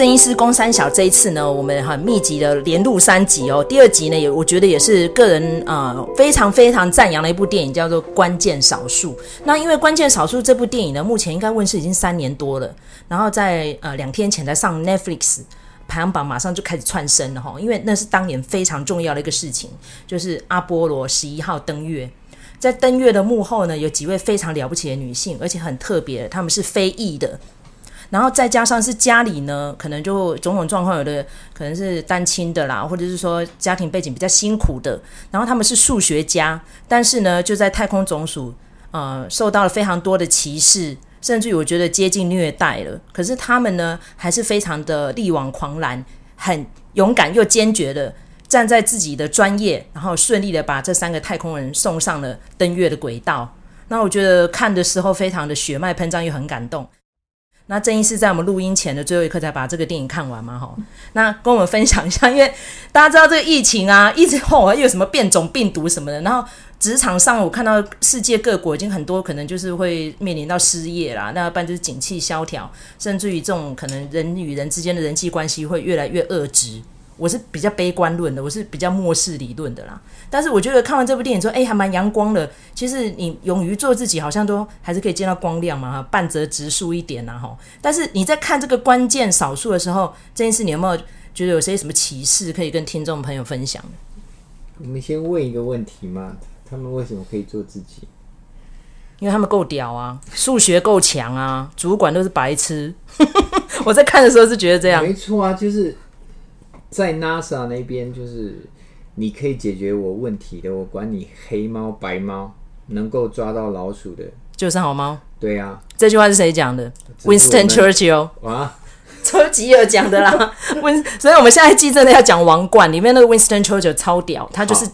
郑医师公三小这一次呢，我们很密集的连录三集哦。第二集呢，也我觉得也是个人呃非常非常赞扬的一部电影，叫做《关键少数》。那因为《关键少数》这部电影呢，目前应该问世已经三年多了，然后在呃两天前才上 Netflix 排行榜，马上就开始窜升了哈。因为那是当年非常重要的一个事情，就是阿波罗十一号登月。在登月的幕后呢，有几位非常了不起的女性，而且很特别，她们是非裔的。然后再加上是家里呢，可能就种种状况，有的可能是单亲的啦，或者是说家庭背景比较辛苦的。然后他们是数学家，但是呢，就在太空总署，呃，受到了非常多的歧视，甚至于我觉得接近虐待了。可是他们呢，还是非常的力挽狂澜，很勇敢又坚决的站在自己的专业，然后顺利的把这三个太空人送上了登月的轨道。那我觉得看的时候非常的血脉喷张，又很感动。那郑医师在我们录音前的最后一刻才把这个电影看完嘛？哈，那跟我们分享一下，因为大家知道这个疫情啊，一直后又有什么变种病毒什么的，然后职场上我看到世界各国已经很多可能就是会面临到失业啦，那要不然就是景气萧条，甚至于这种可能人与人之间的人际关系会越来越恶质。我是比较悲观论的，我是比较末世理论的啦。但是我觉得看完这部电影之后，哎，还蛮阳光的。其实你勇于做自己，好像都还是可以见到光亮嘛，哈，半泽直树一点呐，哈。但是你在看这个关键少数的时候，这件事你有没有觉得有些什么启示可以跟听众朋友分享？我们先问一个问题嘛，他们为什么可以做自己？因为他们够屌啊，数学够强啊，主管都是白痴。我在看的时候是觉得这样，没错啊，就是。在 NASA 那边，就是你可以解决我问题的，我管你黑猫白猫，能够抓到老鼠的就是好猫。对啊，这句话是谁讲的？Winston Churchill 啊，丘吉尔讲的啦。温，所以我们现在记真的要讲王冠里面那个 Winston Churchill 超屌，他就是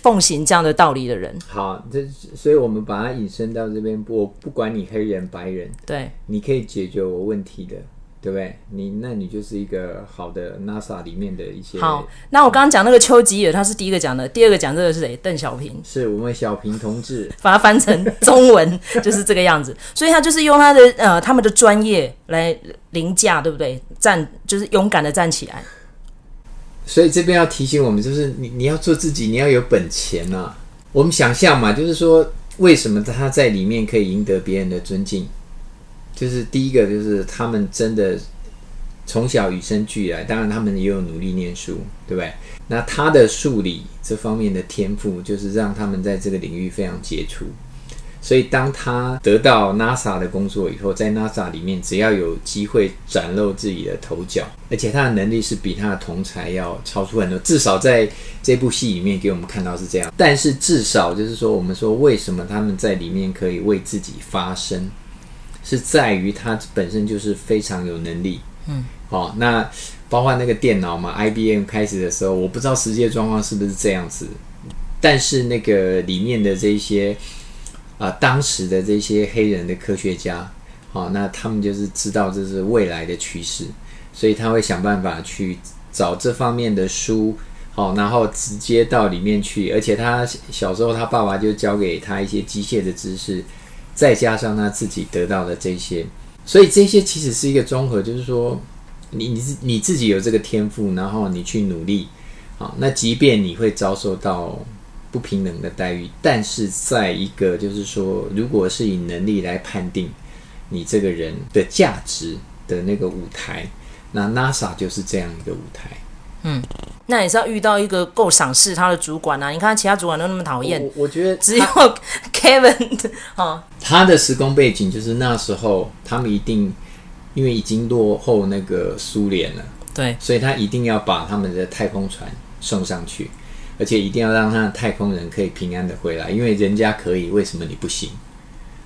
奉行这样的道理的人。好，这所以我们把它引申到这边，我不管你黑人白人，对，你可以解决我问题的。对不对？你那你就是一个好的 NASA 里面的一些。好，那我刚刚讲那个丘吉尔，他是第一个讲的，第二个讲这个是谁？邓小平，是我们小平同志，把它翻成中文就是这个样子。所以他就是用他的呃他们的专业来凌驾，对不对？站就是勇敢的站起来。所以这边要提醒我们，就是你你要做自己，你要有本钱啊。我们想象嘛，就是说为什么他在里面可以赢得别人的尊敬？就是第一个，就是他们真的从小与生俱来，当然他们也有努力念书，对不对？那他的数理这方面的天赋，就是让他们在这个领域非常杰出。所以当他得到 NASA 的工作以后，在 NASA 里面，只要有机会展露自己的头角，而且他的能力是比他的同才要超出很多，至少在这部戏里面给我们看到是这样。但是至少就是说，我们说为什么他们在里面可以为自己发声？是在于他本身就是非常有能力，嗯，好，那包括那个电脑嘛，IBM 开始的时候，我不知道实际状况是不是这样子，但是那个里面的这些啊、呃，当时的这些黑人的科学家，好，那他们就是知道这是未来的趋势，所以他会想办法去找这方面的书，好，然后直接到里面去，而且他小时候他爸爸就教给他一些机械的知识。再加上他自己得到的这些，所以这些其实是一个综合，就是说，你你自你自己有这个天赋，然后你去努力，好，那即便你会遭受到不平等的待遇，但是在一个就是说，如果是以能力来判定你这个人的价值的那个舞台，那 NASA 就是这样一个舞台。嗯，那也是要遇到一个够赏识他的主管啊！你看其他主管都那么讨厌，我，我觉得 只有 Kevin 哦，他的时空背景就是那时候他们一定因为已经落后那个苏联了，对，所以他一定要把他们的太空船送上去，而且一定要让他的太空人可以平安的回来，因为人家可以，为什么你不行？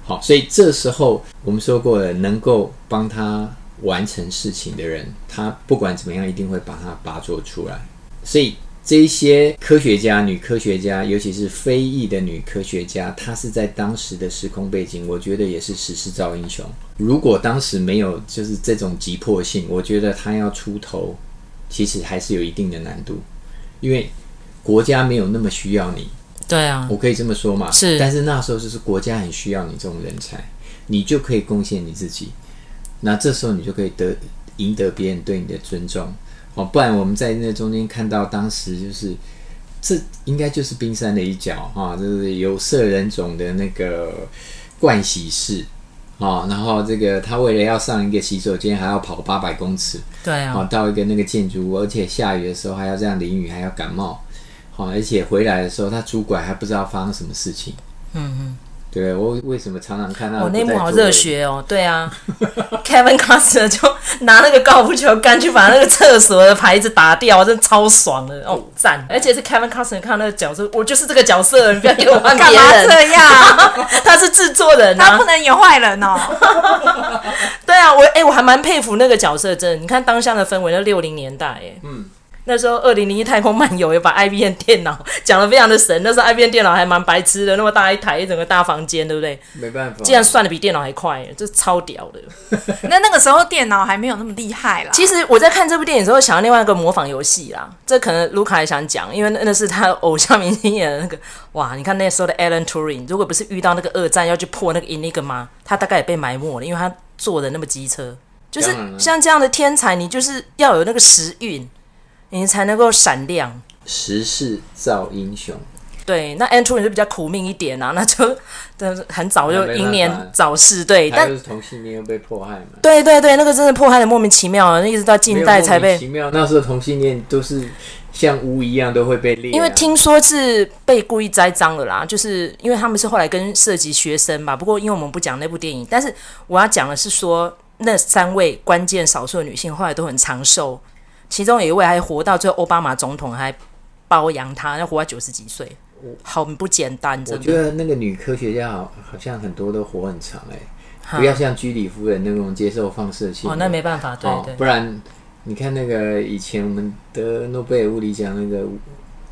好，所以这时候我们说过了，能够帮他。完成事情的人，他不管怎么样，一定会把它拔做出来。所以这些科学家、女科学家，尤其是非裔的女科学家，她是在当时的时空背景，我觉得也是时势造英雄。如果当时没有就是这种急迫性，我觉得她要出头，其实还是有一定的难度，因为国家没有那么需要你。对啊，我可以这么说嘛？是。但是那时候就是国家很需要你这种人才，你就可以贡献你自己。那这时候你就可以得赢得别人对你的尊重。哦，不然我们在那中间看到当时就是这应该就是冰山的一角哦，就是有色人种的那个盥洗室啊，然后这个他为了要上一个洗手间还要跑八百公尺，对啊，到一个那个建筑物，而且下雨的时候还要这样淋雨，还要感冒，好，而且回来的时候他拄拐还不知道发生什么事情，嗯嗯。对，我为什么常常看到我、哦、那幕好热血哦？对啊，Kevin Costner 就拿那个高尔夫球杆去把那个厕所的牌子打掉，真的超爽的哦，赞！而且是 Kevin Costner 看到那个角色，我就是这个角色，你不要给我换别人。干嘛这样？他是制作人、啊，他不能演坏人哦。对啊，我哎、欸，我还蛮佩服那个角色，真的。你看当下的氛围，那六零年代，哎，嗯。那时候，二零零一太空漫游也把 IBM 电脑 讲的非常的神。那时候 IBM 电脑还蛮白痴的，那么大一台，一整个大房间，对不对？没办法，竟然算的比电脑还快，这超屌的。那那个时候电脑还没有那么厉害啦。其实我在看这部电影的时候，想到另外一个模仿游戏啦。这可能卢卡也想讲，因为那是他偶像明星演的那个。哇，你看那时候的 Alan Turing，如果不是遇到那个二战要去破那个 Enigma，他大概也被埋没了，因为他做的那么机车。就是像这样的天才，你就是要有那个时运。你才能够闪亮，时势造英雄。对，那 Andrew 就比较苦命一点啊，那就很早就英年早逝。对，但是同性恋又被迫害嘛。对对对，那个真的迫害的莫名其妙啊，那一直到近代才被。莫名其妙，那时候同性恋都是像巫一样都会被列、啊。因为听说是被故意栽赃的啦，就是因为他们是后来跟涉及学生吧。不过因为我们不讲那部电影，但是我要讲的是说，那三位关键少数的女性后来都很长寿。其中有一位还活到最后，奥巴马总统还包养他，要活到九十几岁，好不简单。我觉得那个女科学家好好像很多都活很长哎、欸，不要像居里夫人那种接受放射性。哦，那没办法，对对。不然你看那个以前我们得诺贝尔物理奖那个。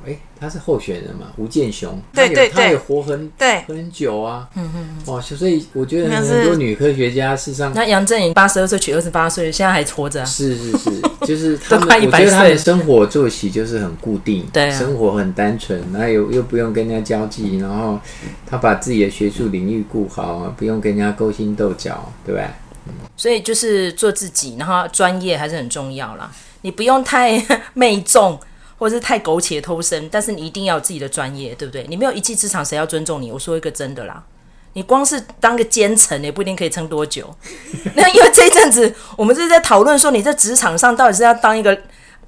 哎，他是候选人嘛？吴建雄，对对对，他也活很对很久啊。嗯嗯，哦，所以我觉得很多女科学家事实上，那杨振宁八十二岁娶二十八岁，现在还活着、啊。是是是，就是他们，我觉得他们生活作息就是很固定，对、啊，生活很单纯，然后又又不用跟人家交际，然后他把自己的学术领域顾好，不用跟人家勾心斗角，对不对？嗯，所以就是做自己，然后专业还是很重要啦。你不用太 媚众。或者是太苟且偷生，但是你一定要有自己的专业，对不对？你没有一技之长，谁要尊重你？我说一个真的啦，你光是当个奸臣也不一定可以撑多久。那因为这一阵子我们是在讨论说，你在职场上到底是要当一个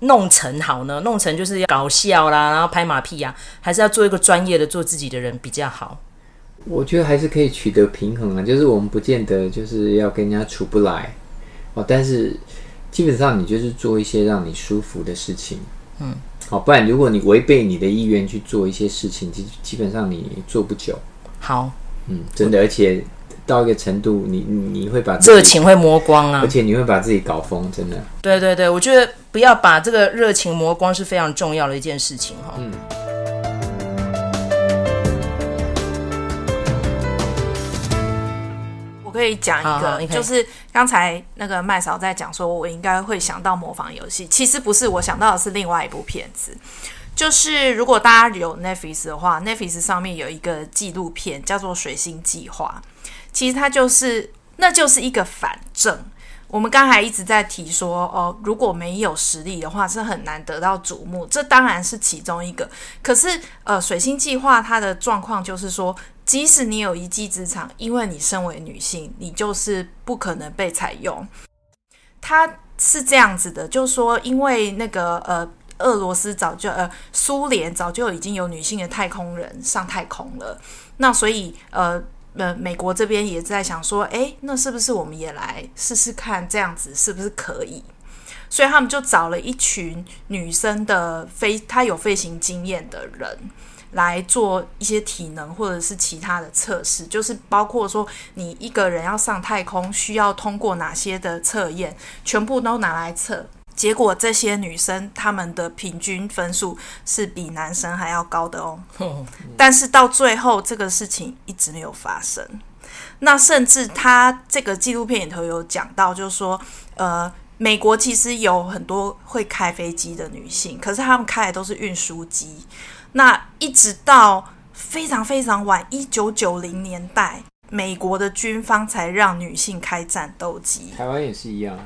弄臣好呢？弄臣就是要搞笑啦，然后拍马屁呀、啊，还是要做一个专业的、做自己的人比较好？我觉得还是可以取得平衡啊，就是我们不见得就是要跟人家处不来哦，但是基本上你就是做一些让你舒服的事情，嗯。好，不然如果你违背你的意愿去做一些事情，基基本上你做不久。好，嗯，真的，而且到一个程度，你你会把热情会磨光啊，而且你会把自己搞疯，真的。对对对，我觉得不要把这个热情磨光是非常重要的一件事情哈。嗯。可以讲一个，好就是刚才那个麦嫂在讲说，我应该会想到模仿游戏。其实不是，我想到的是另外一部片子。就是如果大家有 Netflix 的话，Netflix 上面有一个纪录片叫做《水星计划》。其实它就是，那就是一个反证。我们刚才一直在提说，哦，如果没有实力的话，是很难得到瞩目。这当然是其中一个。可是，呃，《水星计划》它的状况就是说。即使你有一技之长，因为你身为女性，你就是不可能被采用。他是这样子的，就说，因为那个呃，俄罗斯早就呃，苏联早就已经有女性的太空人上太空了，那所以呃呃，美国这边也在想说，诶，那是不是我们也来试试看这样子是不是可以？所以他们就找了一群女生的飞，她有飞行经验的人。来做一些体能或者是其他的测试，就是包括说你一个人要上太空需要通过哪些的测验，全部都拿来测。结果这些女生她们的平均分数是比男生还要高的哦。但是到最后这个事情一直没有发生。那甚至他这个纪录片里头有讲到，就是说，呃，美国其实有很多会开飞机的女性，可是她们开的都是运输机。那一直到非常非常晚，一九九零年代，美国的军方才让女性开战斗机。台湾也是一样。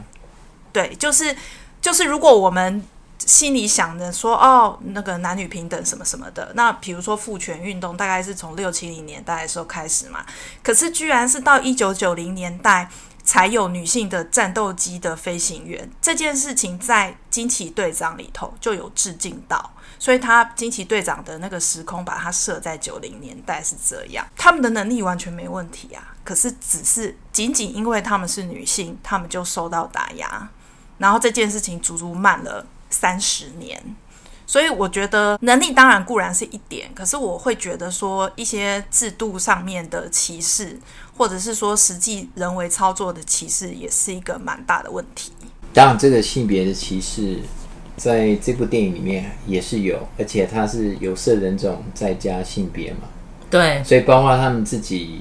对，就是就是如果我们心里想着说哦，那个男女平等什么什么的，那比如说父权运动大概是从六七零年代的时候开始嘛，可是居然是到一九九零年代。才有女性的战斗机的飞行员。这件事情，在惊奇队长里头就有致敬到，所以他惊奇队长的那个时空把它设在九零年代是这样，他们的能力完全没问题啊，可是只是仅仅因为他们是女性，他们就受到打压，然后这件事情足足慢了三十年。所以我觉得能力当然固然是一点，可是我会觉得说一些制度上面的歧视，或者是说实际人为操作的歧视，也是一个蛮大的问题。当然，这个性别的歧视在这部电影里面也是有，而且它是有色人种再加性别嘛。对，所以包括他们自己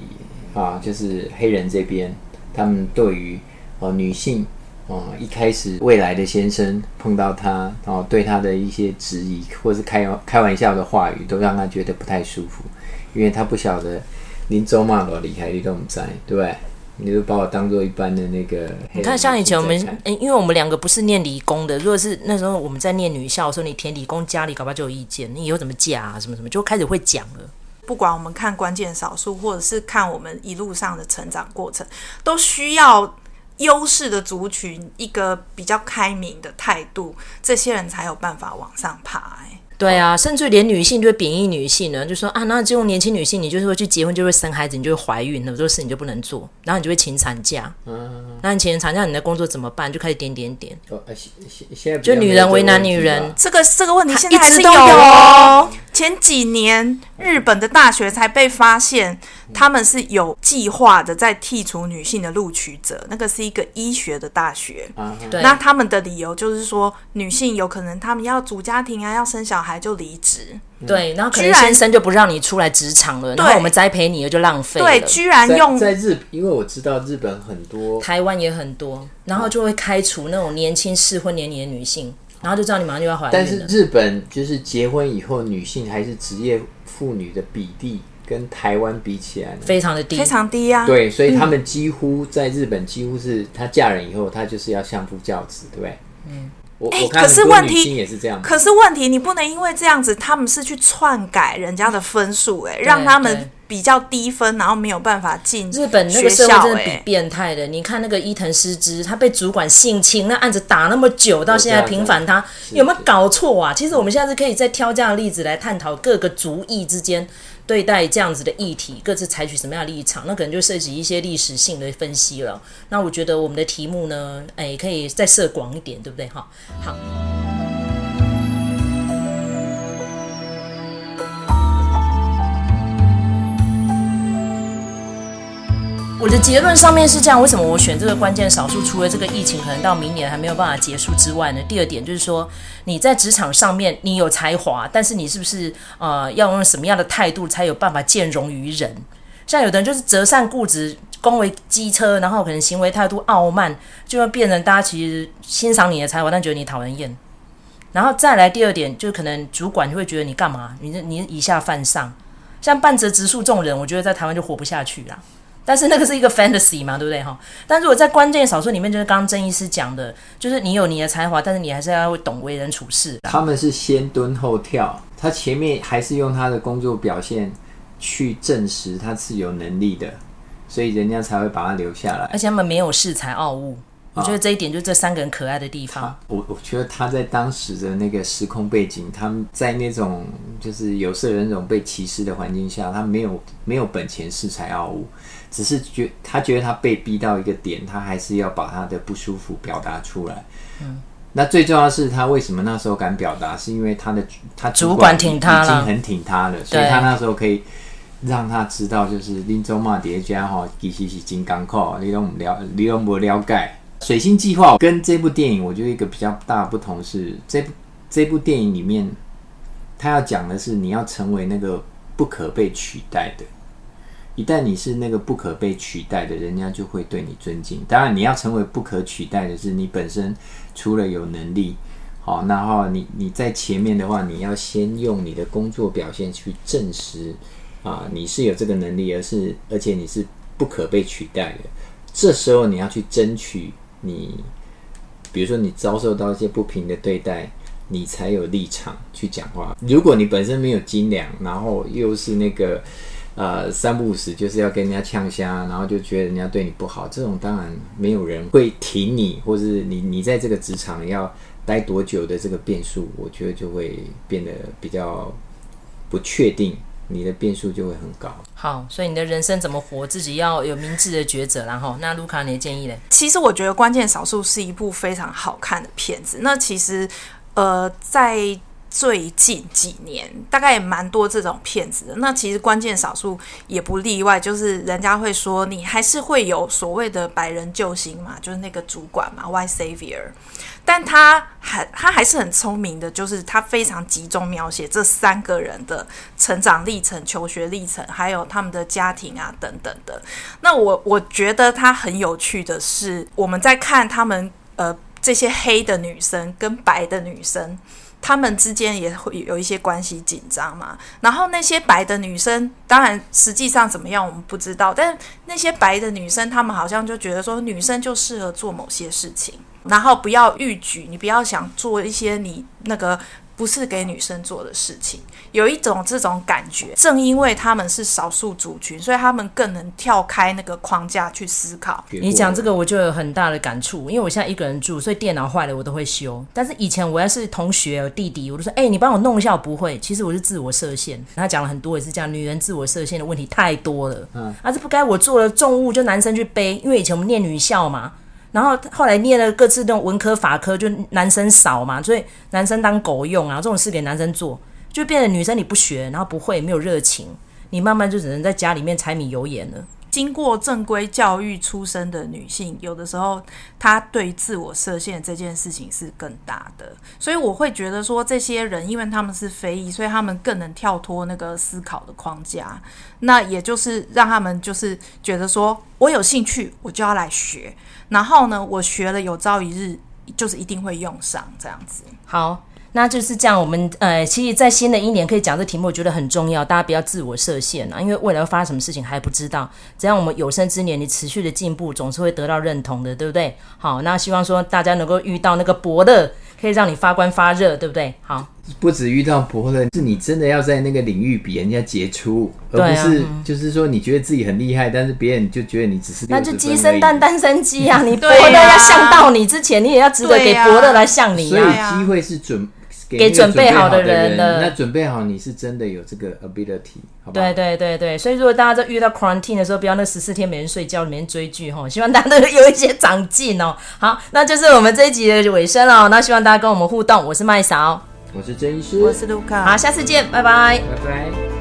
啊，就是黑人这边，他们对于呃女性。哦，一开始未来的先生碰到他，然后对他的一些质疑或是开开玩笑的话语，都让他觉得不太舒服，因为他不晓得林州骂我离开你都不在，对不对？你就把我当做一般的那个。你看，像以前我们，因为我们两个不是念理工的，如果是那时候我们在念女校的时候，你填理工，家里搞不好就有意见，你以后怎么嫁啊，什么什么，就开始会讲了。不管我们看关键少数，或者是看我们一路上的成长过程，都需要。优势的族群，一个比较开明的态度，这些人才有办法往上爬，欸。对啊，甚至连女性就会贬义女性呢，就说啊，那这种年轻女性，你就是会去结婚，就会生孩子，你就会怀孕，很多事你就不能做，然后你就会请产假。嗯，那你请产假，你的工作怎么办？就开始点点点。哦，现在就女人为难女人，这个这个问题现在还是有哦。前几年日本的大学才被发现，他们是有计划的在剔除女性的录取者，那个是一个医学的大学。啊，对。那他们的理由就是说，女性有可能他们要组家庭啊，要生小孩。就离职，对，然后可能先生就不让你出来职场了，然后我们栽培你了就浪费了。对，居然用在，在日，因为我知道日本很多，台湾也很多，然后就会开除那种年轻适婚年龄的女性，然后就知道你马上就要怀孕。但是日本就是结婚以后，女性还是职业妇女的比例跟台湾比起来非常的低，非常低啊。对，所以他们几乎在日本几乎是她嫁人以后，她就是要相夫教子，对不对？嗯。哎、欸，可是问题，可是问题，你不能因为这样子，他们是去篡改人家的分数，哎，让他们比较低分，然后没有办法进日本那个社会真的比变态的。你看那个伊藤诗织，他被主管性侵，那案子打那么久，到现在平反他，有没有搞错啊？其实我们现在是可以再挑这样的例子来探讨各个族裔之间。对待这样子的议题，各自采取什么样的立场，那可能就涉及一些历史性的分析了。那我觉得我们的题目呢，哎，可以再设广一点，对不对？哈，好。我的结论上面是这样，为什么我选这个关键少数？除了这个疫情可能到明年还没有办法结束之外呢？第二点就是说，你在职场上面你有才华，但是你是不是呃要用什么样的态度才有办法见容于人？像有的人就是择善固执，恭维机车，然后可能行为态度傲慢，就会变成大家其实欣赏你的才华，但觉得你讨人厌。然后再来第二点，就可能主管就会觉得你干嘛？你你以下犯上，像半泽直树这种人，我觉得在台湾就活不下去了。但是那个是一个 fantasy 嘛，对不对哈？但如果在关键少数里面，就是刚刚郑医师讲的，就是你有你的才华，但是你还是要会懂为人处事。他们是先蹲后跳，他前面还是用他的工作表现去证实他是有能力的，所以人家才会把他留下来。而且他们没有恃才傲物，我觉得这一点就是这三个人可爱的地方。我我觉得他在当时的那个时空背景，他们在那种就是有色人种被歧视的环境下，他没有没有本钱恃才傲物。只是觉他觉得他被逼到一个点，他还是要把他的不舒服表达出来。嗯，那最重要的是他为什么那时候敢表达？是因为他的他主管挺他了，已经很挺他了，所以他那时候可以让他知道，就是林州骂叠加哈，其实是金刚扣，你都不了，你都不了解。水星计划跟这部电影，我觉得一个比较大的不同是，这部这部电影里面，他要讲的是你要成为那个不可被取代的。一旦你是那个不可被取代的，人家就会对你尊敬。当然，你要成为不可取代的是你本身除了有能力，好，然后你你在前面的话，你要先用你的工作表现去证实啊，你是有这个能力，而是而且你是不可被取代的。这时候你要去争取你比如说你遭受到一些不平的对待，你才有立场去讲话。如果你本身没有斤两，然后又是那个呃三不五时就是要跟人家呛虾，然后就觉得人家对你不好，这种当然没有人会挺你，或是你你在这个职场要待多久的这个变数，我觉得就会变得比较不确定。你的变数就会很高。好，所以你的人生怎么活，自己要有明智的抉择。然后，那卢卡，你的建议呢？其实我觉得《关键少数》是一部非常好看的片子。那其实，呃，在最近几年，大概也蛮多这种骗子的。那其实《关键少数》也不例外，就是人家会说，你还是会有所谓的白人救星嘛，就是那个主管嘛，White Savior。但他还他还是很聪明的，就是他非常集中描写这三个人的成长历程、求学历程，还有他们的家庭啊等等的。那我我觉得他很有趣的是，我们在看他们呃这些黑的女生跟白的女生。他们之间也会有一些关系紧张嘛，然后那些白的女生，当然实际上怎么样我们不知道，但那些白的女生，她们好像就觉得说女生就适合做某些事情，然后不要欲举，你不要想做一些你那个。不是给女生做的事情，有一种这种感觉。正因为他们是少数族群，所以他们更能跳开那个框架去思考。你讲这个，我就有很大的感触。因为我现在一个人住，所以电脑坏了我都会修。但是以前我要是同学弟弟，我都说：“哎、欸，你帮我弄一下。”我不会。其实我是自我设限。他讲了很多也是这样，女人自我设限的问题太多了。嗯，啊，这不该我做的重物就男生去背，因为以前我们念女校嘛。然后后来念了各自那种文科法科，就男生少嘛，所以男生当狗用啊，这种事给男生做，就变得女生你不学，然后不会没有热情，你慢慢就只能在家里面柴米油盐了。经过正规教育出身的女性，有的时候她对自我设限这件事情是更大的，所以我会觉得说，这些人因为他们是非裔，所以他们更能跳脱那个思考的框架，那也就是让他们就是觉得说我有兴趣，我就要来学。然后呢，我学了有朝一日就是一定会用上这样子。好，那就是这样。我们呃，其实，在新的一年可以讲这题目，我觉得很重要。大家不要自我设限啊，因为未来会发生什么事情还不知道。只要我们有生之年，你持续的进步，总是会得到认同的，对不对？好，那希望说大家能够遇到那个伯乐，可以让你发光发热，对不对？好。不止遇到伯乐，是你真的要在那个领域比人家杰出，而不是就是说你觉得自己很厉害，但是别人就觉得你只是那就鸡生蛋，蛋生鸡啊！你 伯乐要向到你之前，你也要值得给伯乐来向你。所以机会是准给准备好的人了。那准备好，你是真的有这个 ability，好不好？对对对对，所以如果大家在遇到 quarantine 的时候，不要那十四天没人睡觉，没人追剧哈。希望大家都有一些长进哦。好，那就是我们这一集的尾声了。那希望大家跟我们互动，我是麦嫂。我是郑医师，我是卢卡，好，下次见，拜拜，拜拜。